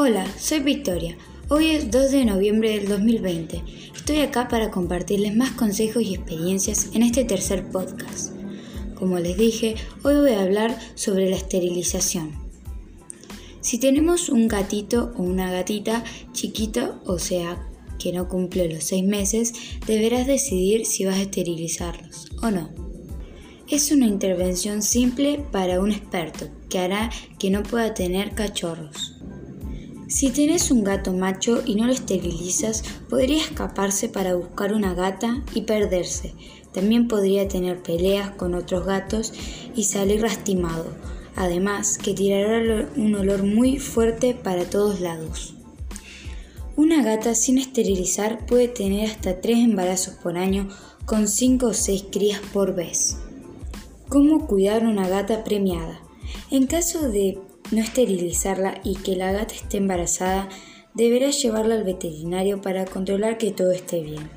Hola, soy Victoria. Hoy es 2 de noviembre del 2020. Estoy acá para compartirles más consejos y experiencias en este tercer podcast. Como les dije, hoy voy a hablar sobre la esterilización. Si tenemos un gatito o una gatita chiquito, o sea, que no cumple los 6 meses, deberás decidir si vas a esterilizarlos o no. Es una intervención simple para un experto que hará que no pueda tener cachorros. Si tienes un gato macho y no lo esterilizas, podría escaparse para buscar una gata y perderse. También podría tener peleas con otros gatos y salir lastimado. Además, que tirará un olor muy fuerte para todos lados. Una gata sin esterilizar puede tener hasta 3 embarazos por año con 5 o 6 crías por vez. ¿Cómo cuidar una gata premiada? En caso de no esterilizarla y que la gata esté embarazada, deberás llevarla al veterinario para controlar que todo esté bien.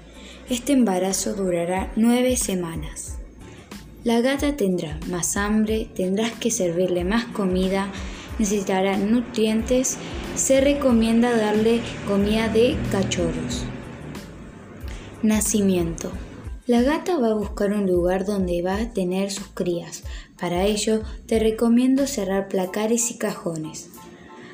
Este embarazo durará nueve semanas. La gata tendrá más hambre, tendrás que servirle más comida, necesitará nutrientes, se recomienda darle comida de cachorros. Nacimiento. La gata va a buscar un lugar donde va a tener sus crías. Para ello, te recomiendo cerrar placares y cajones.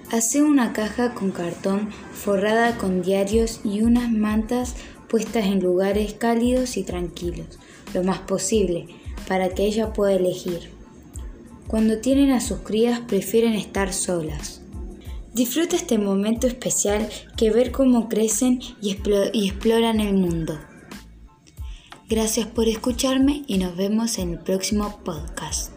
Hace una caja con cartón forrada con diarios y unas mantas puestas en lugares cálidos y tranquilos, lo más posible, para que ella pueda elegir. Cuando tienen a sus crías prefieren estar solas. Disfruta este momento especial que ver cómo crecen y, y exploran el mundo. Gracias por escucharme y nos vemos en el próximo podcast.